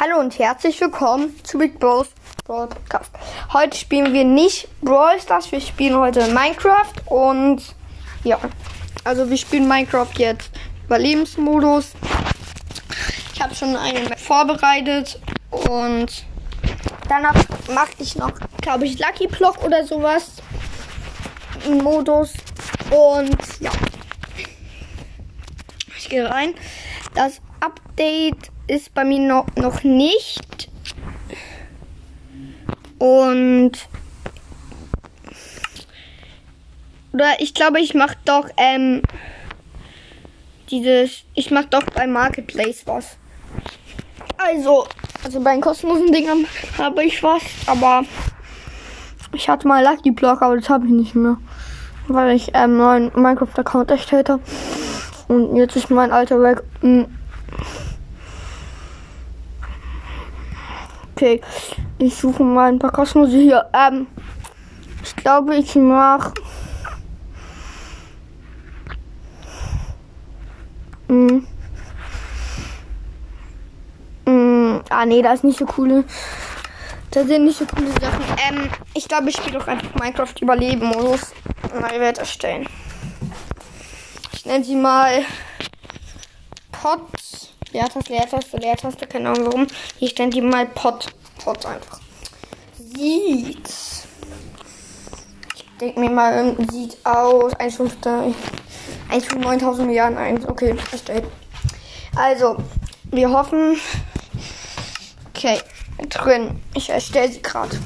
Hallo und herzlich willkommen zu Big Bros Brawl Podcast. Heute spielen wir nicht Brawl Stars, wir spielen heute Minecraft und ja, also wir spielen Minecraft jetzt Überlebensmodus. Ich habe schon einen vorbereitet und danach mache ich noch, glaube ich, Lucky Block oder sowas Modus und ja. Ich gehe rein. Das Update ist bei mir noch, noch nicht. Und. Oder ich glaube, ich mache doch, ähm, dieses, ich mache doch beim Marketplace was. Also, also bei den kostenlosen Dingern habe ich was, aber ich hatte mal Lucky Block, aber das habe ich nicht mehr. Weil ich ähm, neuen Minecraft-Account erstellt habe. Und jetzt ist mein alter weg. Hm. Okay, ich suche mal ein paar kostenlose hier. Ähm, ich glaube, ich mache. Hm. Hm. Ah, nee, da ist nicht so coole. Da sind nicht so coole Sachen. Ähm, ich glaube, ich spiele doch einfach Minecraft Überleben-Modus. Neue Welt erstellen. Ich nenne sie mal Pot. Leertaste, Leertaste, Leertaste, keine Ahnung warum. Hier stand die mal Pot. Pot einfach. Sieht. Ich denke mir mal, sieht aus. 1,5. 1,9000 Milliarden 1. Okay, erstellt. Also, wir hoffen. Okay, drin. Ich erstelle sie gerade.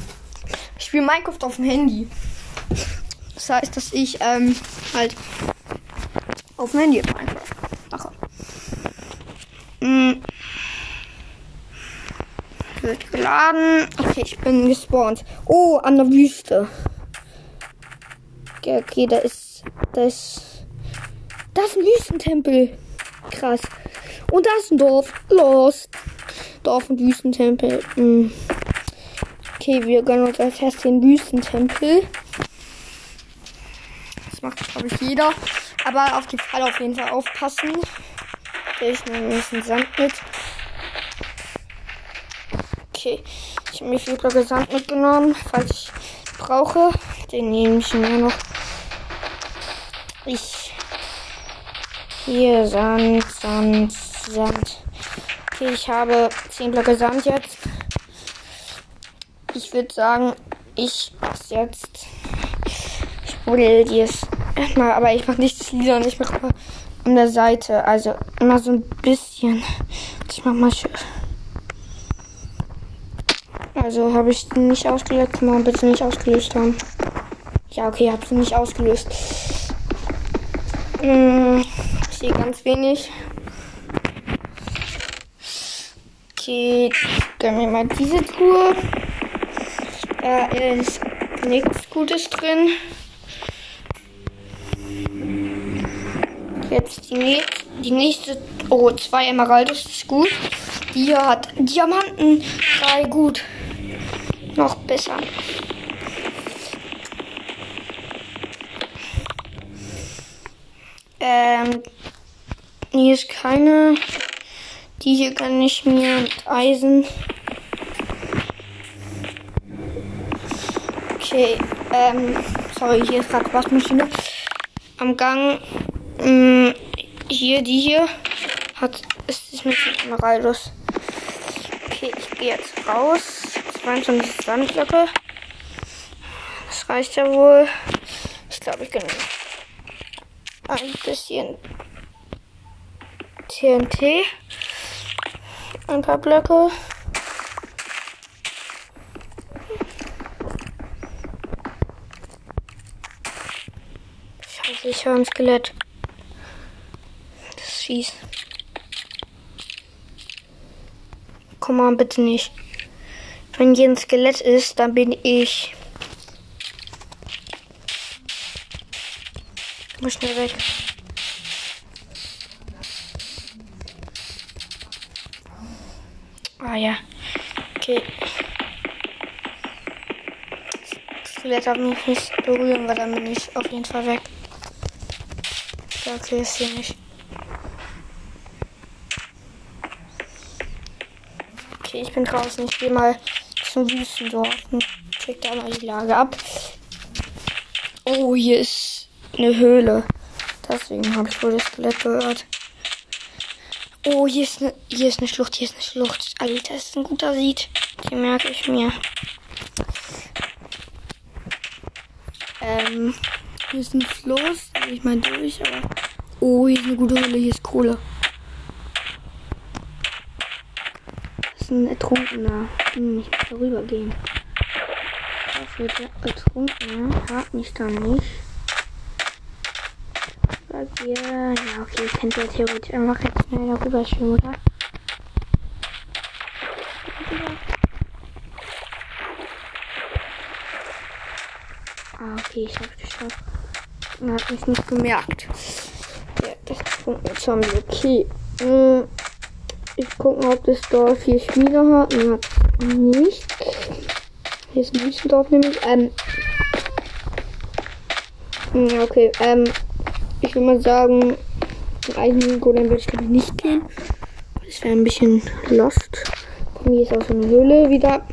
Ich spiele Minecraft auf dem Handy. Das heißt, dass ich ähm, halt auf dem Handy Minecraft mache. Hm. Geladen. Okay, ich bin gespawnt. Oh, an der Wüste. Okay, okay, da ist. Da ist. Da ist ein Wüstentempel. Krass. Und da ist ein Dorf. Los. Dorf und Wüstentempel. Hm. Okay, wir gönnen uns als erstes den Wüstentempel. Das macht, glaube ich, jeder. Aber auf die Fall auf jeden Fall aufpassen. Ich nehme ein bisschen Sand mit. Okay, ich habe mir Blöcke Sand mitgenommen, falls ich brauche. Den nehme ich mir noch. Ich. Hier Sand, Sand, Sand. Okay, ich habe zehn Blöcke Sand jetzt. Ich würde sagen, ich mach's jetzt. Ich buddel die es erstmal, aber ich mache nicht das Lila und ich mache an der Seite. Also immer so ein bisschen. Ich mach mal schön. Also habe ich nicht ausgelöst. Man bitte nicht ausgelöst haben. Ja, okay, habe sie nicht ausgelöst. Hm, ich sehe ganz wenig. Okay, dann mir mal diese Truhe. Da ist nichts Gutes drin. Jetzt die, nä die nächste. Oh, zwei Emeraldes ist gut. Die hat Diamanten. Drei gut. Noch besser. Ähm, hier ist keine. Die hier kann ich mir mit Eisen. Okay, ähm, sorry, hier ist gerade Waschmaschine am Gang. Ähm, hier, die hier hat, ist es mit Emeraldus. Okay, ich gehe jetzt raus. 22 Sandblöcke. Das reicht ja wohl. Ich glaube, ich kann ein bisschen TNT. Ein paar Blöcke. Scheiße, ich höre ein Skelett. Das fies. Komm mal, bitte nicht. Wenn hier ein Skelett ist, dann bin ich. Ich muss schnell weg. Ah ja. Okay. Das Skelett darf mich nicht berühren, weil dann bin ich auf jeden Fall weg. Okay, ist hier nicht. Okay, ich bin draußen. Ich gehe mal zum Wüstendorf und check da mal die Lage ab. Oh, hier ist eine Höhle. Deswegen habe ich wohl das Skelett gehört. Oh, hier ist, eine, hier ist eine Schlucht, hier ist eine Schlucht. Alter, das ist ein guter Sieg. Den merke ich mir. Ähm, hier ist ein gehe ich mal durch, aber. Oh, hier ist eine gute Höhle, hier ist Kohle. Das ist ein Ertrunkener. Hm, ich muss darüber gehen. Dafür der Ertrunkene hat mich dann nicht. Ihr, ja, okay, ich könnte ja theoretisch einfach jetzt schnell darüber schwimmen, oder? Ah, okay, ich hab's geschafft. Man hat mich nicht gemerkt. Ja, das ist Zombie. Okay. Hm, Ich gucke, ob das Dorf hier Spieler hat. Nein, hat nicht. Hier ist ein Wüstendorf nämlich. Ähm. Ja, okay. Ähm. Ich will mal sagen, den eigenen Golem würde ich glaube ich nicht gehen. Das wäre ein bisschen lost. Komm, hier ist auch so eine Höhle wieder.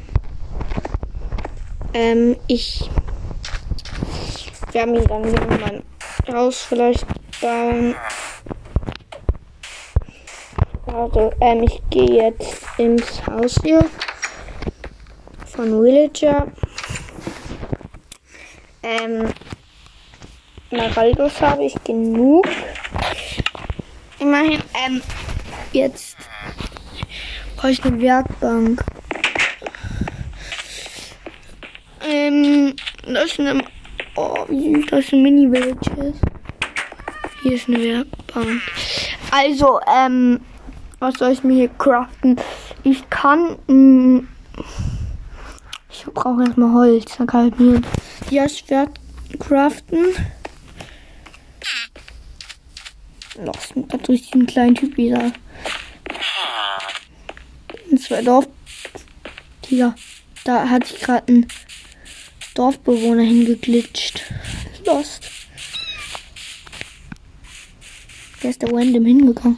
Ähm, ich werde mir dann hier mein Haus vielleicht bauen. Also, ähm, ich gehe jetzt ins Haus hier von Villager. Ähm, Maraldos habe ich genug. Immerhin, ähm, jetzt brauche ich eine Werkbank. Ähm, das ist eine, oh, wie süß, das sind Mini-Villages. Hier ist eine Werkbank. Also, ähm, was soll ich mir hier craften? Ich kann, mh, ich brauche erstmal Holz. Dann kann ich mir das Schwert craften. Los, natürlich diesen kleinen Typ wieder. In zwei Dorf. Hier, da hat sich gerade ein Dorfbewohner hingeglitscht. Lost. Der ist da random hingegangen.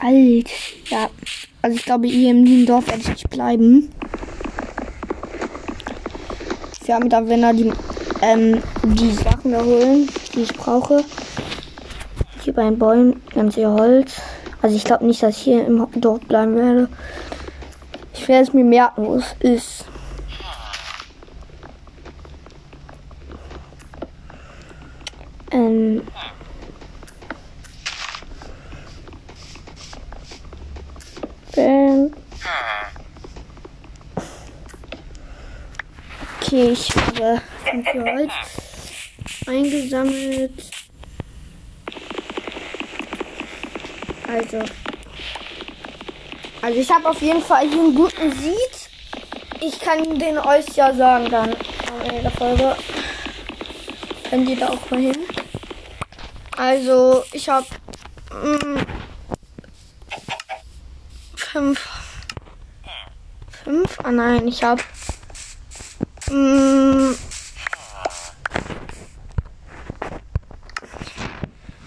Alt. Ja. Also ich glaube, hier diesem Dorf werde ich nicht bleiben. Werde mir da, wenn er die, ähm, die Sachen da holen, die ich brauche. Hier bei den Bäumen ganz viel Holz. Also ich glaube nicht, dass ich hier im Dorf bleiben werde. Ich werde es mir merken, wo es ist. Ähm. Ähm. Okay, ich habe ganz viel Holz eingesammelt. Also. Also ich habe auf jeden Fall hier einen guten Sieg. Ich kann den euch ja sagen dann am Ende der Folge. Könnt ihr da auch mal hin. Also ich habe fünf. Fünf? Ah nein, ich habe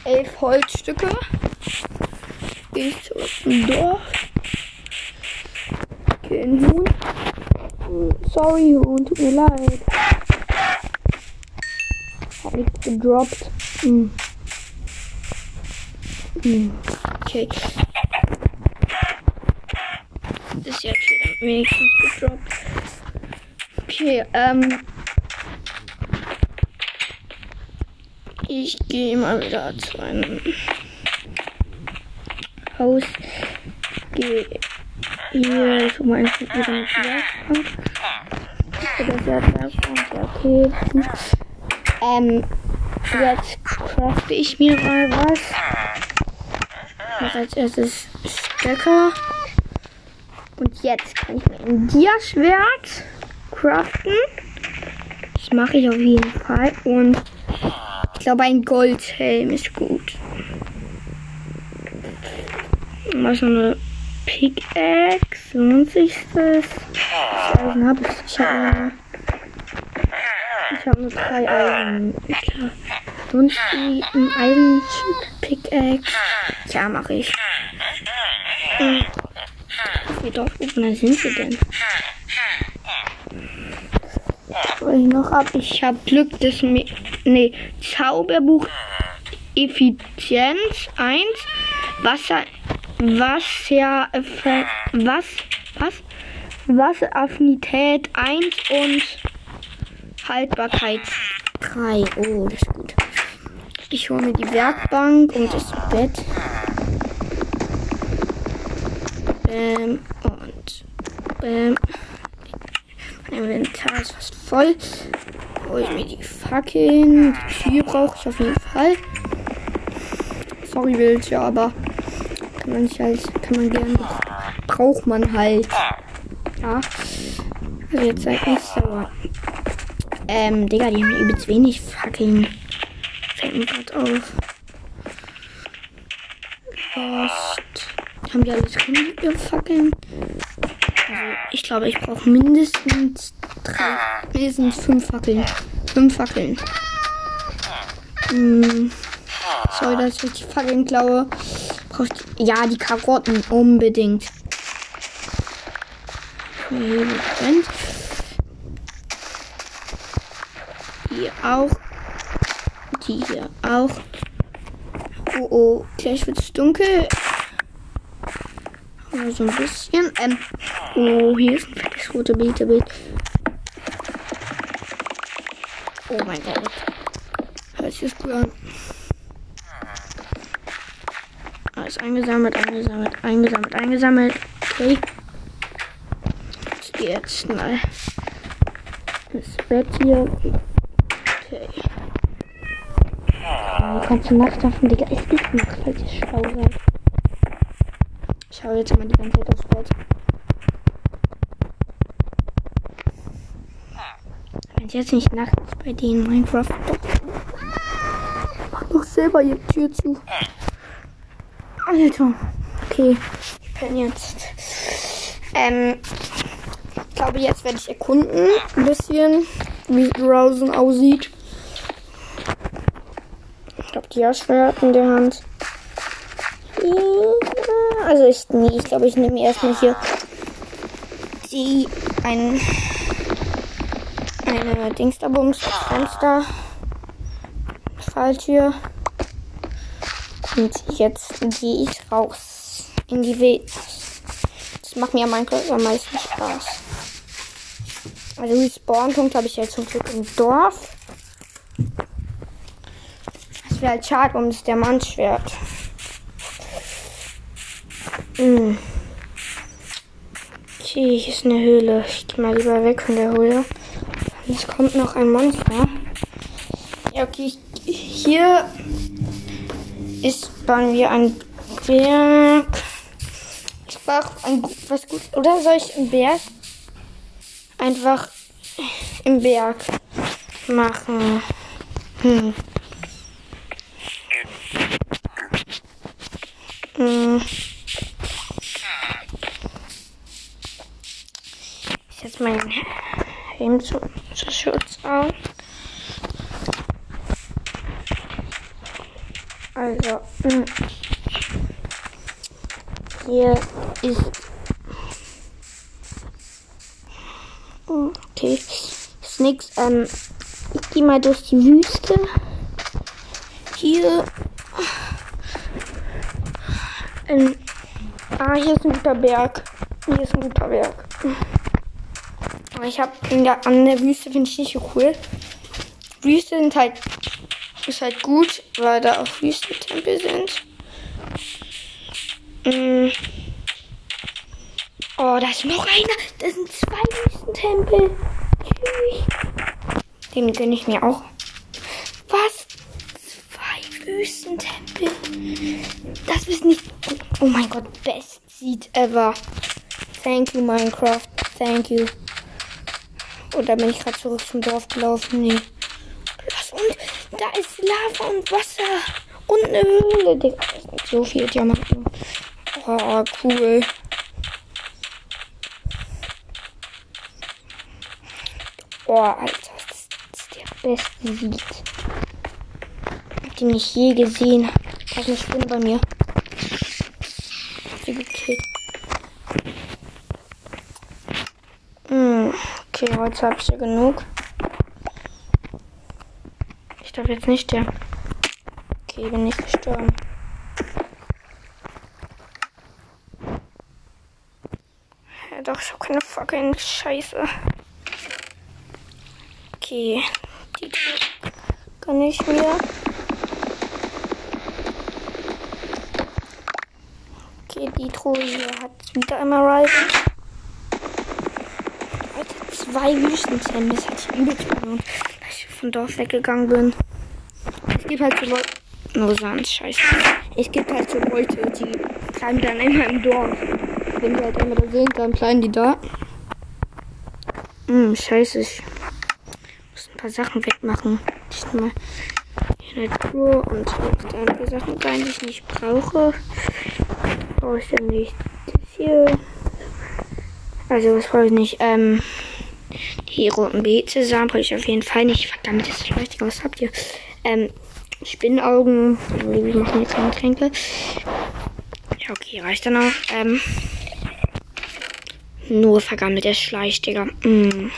elf Holzstücke. Ich Dorf. Okay, ein Huhn. Sorry, Huhn, tut mir leid. Hab nichts gedroppt. Hm. Hm. Okay. Das ist jetzt wieder wenigstens gedroppt. Okay, ähm. Ich gehe mal wieder zu einem Haus. Gehe hier zu meinem wieder mit Werkbank. Ist Werkbank, ja, okay. Ähm, jetzt crafte ich mir mal was. Ich als erstes Stecker. Und jetzt kann ich mir ein Dia-Schwert craften. Das mache ich auf jeden Fall. Und ich glaube, ein Goldhelm ist gut. Mal so eine Pickaxe. Lohnt sich das? Eisen habe ich. Ich habe ich habe nur drei Eisen. Lohnt sich ein Eisen Pickaxe? Ja, mache ich. Hm. Wie dort oben sind sie denn? Was ich noch hab, ich hab Glück des Me nee, Zauberbuch Effizienz 1, Wasser, Wasser, was, was? Wasseraffinität 1 und Haltbarkeit 3. Oh, das ist gut. Ich hole mir die Werkbank und das Bett. Bäm und bäm. Mein Inventar ist fast voll. Hol ich mir die Fackeln. Die Tür brauche ich auf jeden Fall. Sorry, Wildtier, aber kann man nicht halt, kann man gerne. Braucht man halt. Ja. Also jetzt seid nicht sauer. Ähm, Digga, die haben übelst wenig Fackeln. Fällt mir gerade auf. Lost. Haben die alles drin, ihre Fackeln? Also, ich glaube, ich brauche mindestens drei, mindestens fünf Fackeln. Fünf Fackeln. Hm. Sorry, dass ich die Fackeln klaue. Braucht, ja, die Karotten unbedingt. Hier auch. Die hier auch. Oh oh, gleich wird es dunkel. Oh, so ein bisschen. Ähm, oh, hier ist ein fettes rote Bilderbild. Oh mein Gott. Hört sich gut an. Alles eingesammelt, eingesammelt, eingesammelt, eingesammelt. Okay. Ich gehe jetzt mal das Bett hier. Okay. Die ganze Nacht davon, Digga. Es ist Nacht, falls ihr schlau seid. Ich schaue jetzt mal die ganze Zeit aufs Bett. Wenn es jetzt nicht Nacht ist bei denen Minecraft. Mach doch selber die Tür zu. Alter. Okay. Ich bin jetzt. Ähm. Ich glaube, jetzt werde ich erkunden. Ein bisschen, wie Rosen aussieht. Ich glaube, die Schwert in der Hand. Also ich, nee, ich glaube, ich nehme erstmal hier die ein eine Dingsterbums Fenster Falltür und jetzt gehe ich raus in die Welt. Das macht mir Minecraft am meisten Spaß. Also Respawn-Punkt habe ich jetzt zum Glück im Dorf. Es wäre halt schade um das Diamantschwert. Hm. Okay, hier ist eine Höhle. Ich gehe mal lieber weg von der Höhle. Jetzt kommt noch ein Monster. Ja, okay. Hier ist bei mir ein Berg. Ich brauche ein was gut. Oder soll ich einen Berg einfach im Berg machen? Hm. Hm. Ich setze meinen Helm zu, zu Schutz auf. Also, mh. hier ist. Okay, ist nix. Ähm, ich gehe mal durch die Wüste. Hier. Ähm, ah, hier ist ein guter Berg. Hier ist ein guter Berg. Aber ich habe an der Wüste finde ich nicht so cool. Wüste sind halt ist halt gut, weil da auch Wüstentempel sind. Mm. Oh, da ist noch einer. Das sind zwei Wüstentempel. Den gönne ich mir auch. Was? Zwei Wüstentempel. Das ist nicht. Oh mein Gott, best Seed ever. Thank you, Minecraft. Thank you. Und da bin ich gerade zurück zum Dorf gelaufen. Nee. Da ist Lava und Wasser. Und eine Höhle, So viel Diamanten. Oh, cool. Oh, Alter, das ist der beste Sieg, den ich je gesehen habe. Das ist nicht bei mir. Hm, okay, heute habe ich ja genug. Ich darf jetzt nicht der. Okay, bin ich gestorben. Ja, doch, ich habe keine fucking Scheiße. Okay, die kann ich mir. Okay, die Truhe hier hat wieder einmal Rising. Alter, zwei Wüstenzähne. Das hatte ich übelst belohnt, dass ich vom Dorf weggegangen bin. Es gibt halt so Leute. Nur Sand, scheiße. Es gibt halt so Leute, die bleiben dann immer im Dorf. Wenn die halt immer da sind, dann bleiben die da. Hm, scheiße. Ich muss ein paar Sachen wegmachen. Ich mal in der Truhe und da ein paar Sachen rein, die ich nicht brauche. Brauche ich dann nicht. Hier. Also, was brauche ich nicht? Ähm, die roten Beete samen brauche ich auf jeden Fall nicht. Verdammt, das ist schlecht. Was habt ihr? Ähm, Spinnaugen. Wir machen jetzt keine Tränke. Ja, okay, reicht dann auch. Ähm, nur vergammeltes Fleisch, Digga. Mm.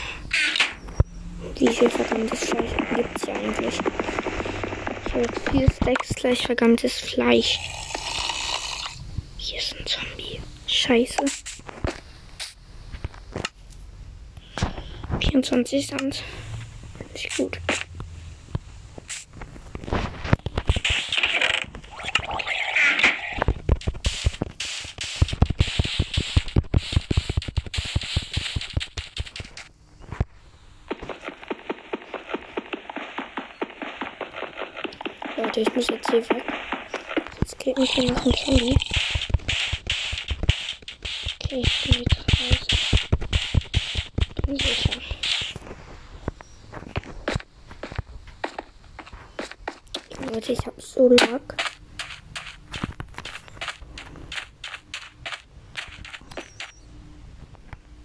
Wie viel vergammeltes Fleisch gibt es hier eigentlich? Ich habe jetzt vier Stacks gleich vergammeltes Fleisch. Hier ist ein Zombie. Scheiße. 24 Sand. Nicht gut. Leute, ich muss jetzt hier weg. Jetzt geht mich hier noch ein Zombie. Okay, ich bin wieder raus. Bin sicher. Leute, ich hab so Lack.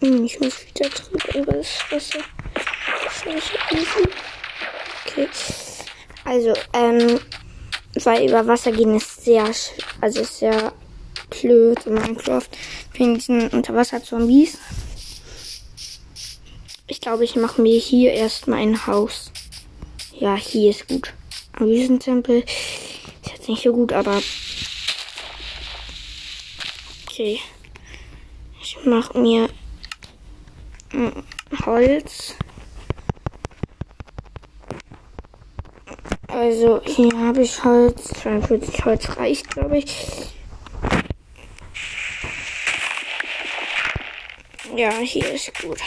Hm, ich muss wieder drüber über das Wasser. Scheiße, easy. Okay. Also, ähm, weil über Wasser gehen ist sehr, also ist sehr blöd in Minecraft. Wegen diesen Unterwasser-Zombies. Ich glaube, ich mache mir hier erstmal ein Haus. Ja, hier ist gut. Am Wüstentempel ist jetzt nicht so gut, aber. Okay. Ich mache mir Holz. Also hier habe ich Holz. 42 Holz reicht, glaube ich. Ja, hier ist gut.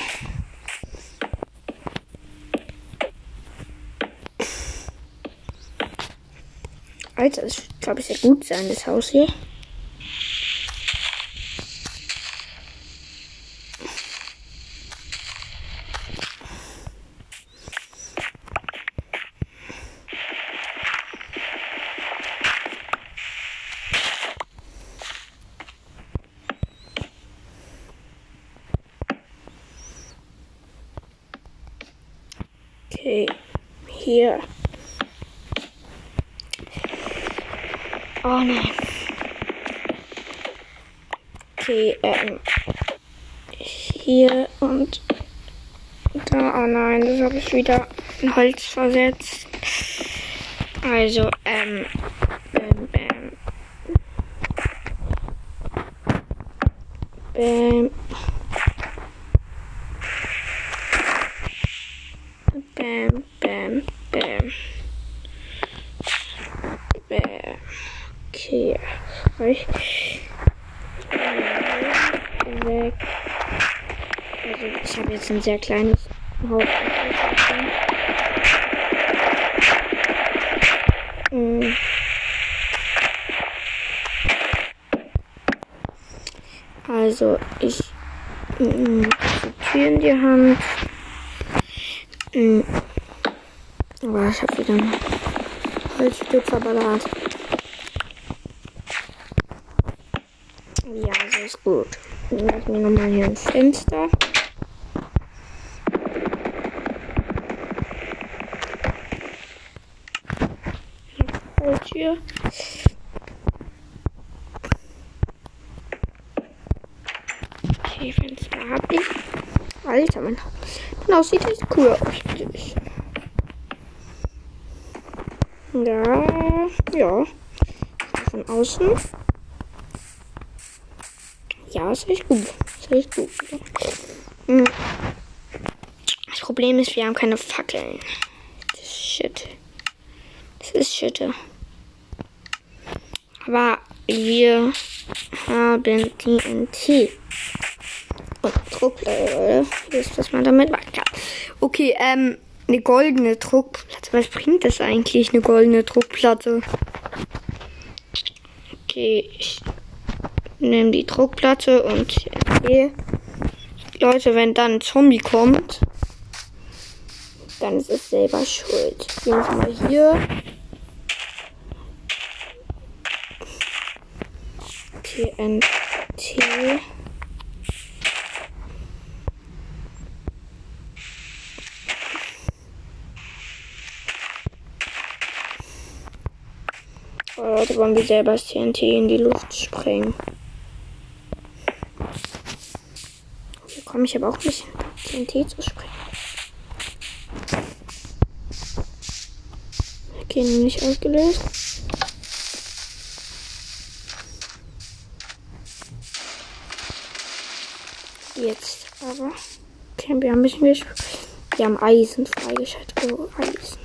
Alter, das wird, glaube ich, sehr gut sein, das Haus hier. Okay, hier. Oh nein. Okay, ähm. Hier und da. Oh nein, das habe ich wieder in Holz versetzt. Also, ähm. Bam, bam. Bam. Bam, bam, bam. Bam. Okay, reicht. Weg. Also ich habe jetzt ein sehr kleines Haus. Mm. Also ich mm, Tür in die Hand. Mm. Aber ich habe wieder ein Holzstück verballert. Ja, so ist gut. Dann mache ich mir nochmal hier ein Fenster. Holztür. Okay, Fenster habe ich. Alter, mein, mein Haus sieht echt cool aus. Ja, ja. Von außen. Ja, ist echt gut. Ist echt gut. Hm. Das Problem ist, wir haben keine Fackeln. Das ist shit. Das ist shit. Aber wir haben TNT. Druckplatte. Ist, was man damit kann. Okay, ähm, eine goldene Druckplatte. Was bringt das eigentlich, eine goldene Druckplatte? Okay, ich nehme die Druckplatte und okay. Leute, wenn dann ein Zombie kommt, dann ist es selber schuld. Gehen wir mal hier. TNT. Leute wollen wir selber das TNT in die Luft sprengen. Hier komme ich aber auch nicht hin, TNT zu sprengen. Okay, nicht ausgelöst. Jetzt aber. Okay, wir haben ein bisschen gespielt. Wir haben Eisen freigeschaltet. Oh, Eisen.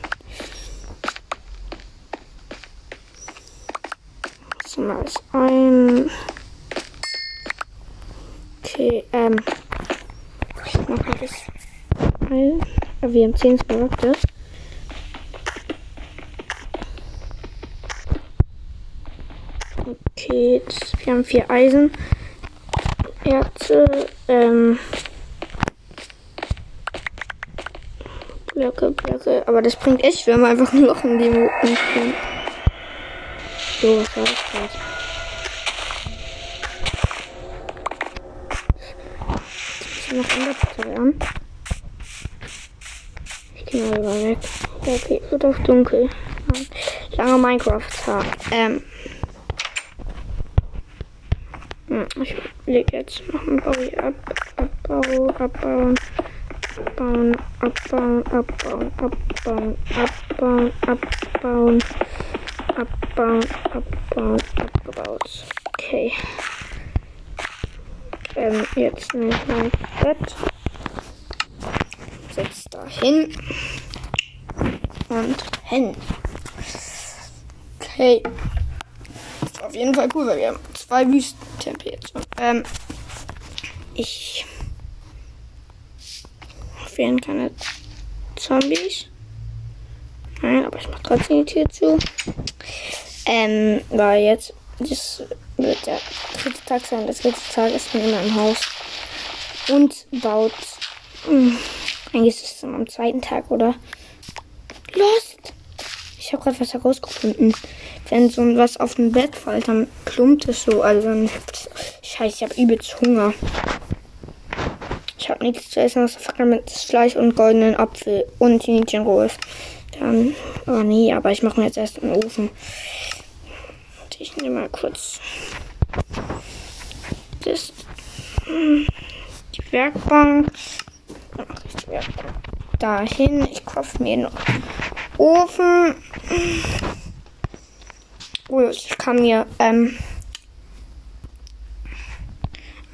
Mal ein. Okay, ähm. Ich mach mal das. Wir haben 10 Smaragde. Okay, das, wir haben vier Eisen. Erze, ähm. Blöcke, Blöcke. Aber das bringt echt, wenn man einfach ein Loch in die Moten bringt. So, was war das gerade? Jetzt muss ich noch Enderportal an. Ich gehe mal lieber weg. Okay, wird auch dunkel. Lange Minecraft-Tag. Ähm. Hm, ich leg jetzt noch ein Bau ab. Abbau, abbauen. Abbauen, abbauen, abbauen, abbauen, abbauen, abbauen abbauen, abbauen, abgebaut. Okay. Ähm, jetzt nehme ich mein Bett. Setz da hin. Und hin. Okay. Ist auf jeden Fall cool, weil wir haben zwei Wüstentempel jetzt. Ähm, ich. Fehlen keine Zombies. Nein, aber ich mache trotzdem die Tür zu. Ähm, weil jetzt, das wird der dritte Tag sein. Das dritte Tag ist man immer im Haus. Und baut. Mh, hm, eigentlich ist es am zweiten Tag, oder? Lost! Ich habe gerade was herausgefunden. Wenn so was auf dem Bett fällt, dann klumpt es so. Also dann. Scheiße, ich habe übelst Hunger. Ich habe nichts zu essen außer mit Fleisch und goldenen Apfel und Hähnchenrohes. Dann, oh nee, aber ich mache mir jetzt erst einen Ofen. Ich nehme mal kurz das, die Werkbank. Die Werkbank dahin. Ich kaufe mir noch Ofen. Oh, ich kann mir ähm,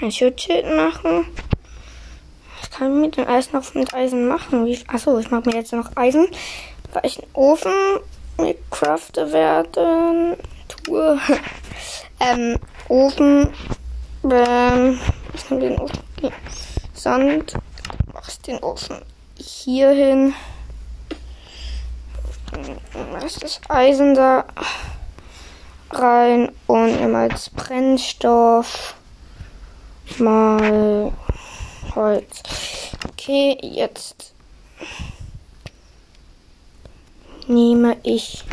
ein Schutzschild machen. Was kann ich mit dem Eisen noch mit Eisen machen? Achso, ich mache mir jetzt noch Eisen weil ich einen Ofen mit crafte werden tue. ähm, Ofen. Ähm, ich nehme den Ofen. Okay. Sand. Mach ich den Ofen hier hin. Mach das Eisen da rein und immer als Brennstoff mal Holz. Okay, jetzt nehme ich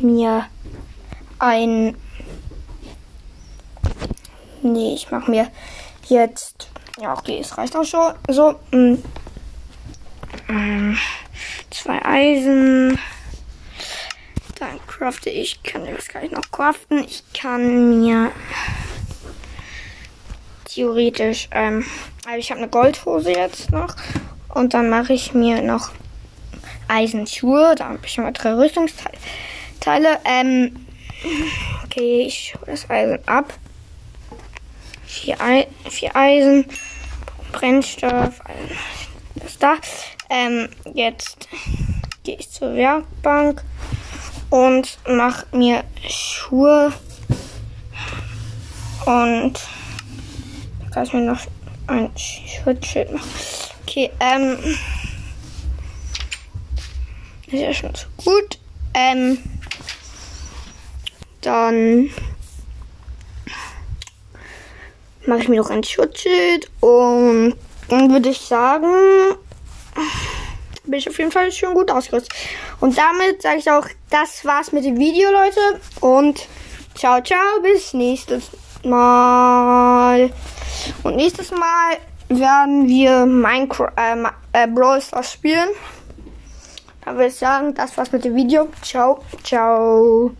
mir ein. Nee, ich mache mir jetzt. Ja, okay, es reicht auch schon. So. Mh, mm, mh, zwei Eisen. Dann crafte ich. Kann ich das gleich noch craften. Ich kann mir theoretisch, ähm, also ich habe eine Goldhose jetzt noch. Und dann mache ich mir noch Eisenschuhe. Da habe ich schon mal drei Rüstungsteile. Ähm, okay, ich hole das Eisen ab. Vier, Ei vier Eisen, Brennstoff, das da. Ähm, jetzt gehe ich zur Werkbank und mache mir Schuhe und kann ich mir noch ein Schutzschild machen. Okay, ähm. Ist ja schon so gut. Ähm. Dann mache ich mir noch ein Schutzschild und dann würde ich sagen, bin ich auf jeden Fall schon gut ausgerüstet. Und damit sage ich auch, das war's mit dem Video, Leute. Und ciao, ciao, bis nächstes Mal. Und nächstes Mal werden wir Minecraft, äh, äh, Brawl Stars spielen. Da würde ich sagen, das war's mit dem Video. Ciao, ciao.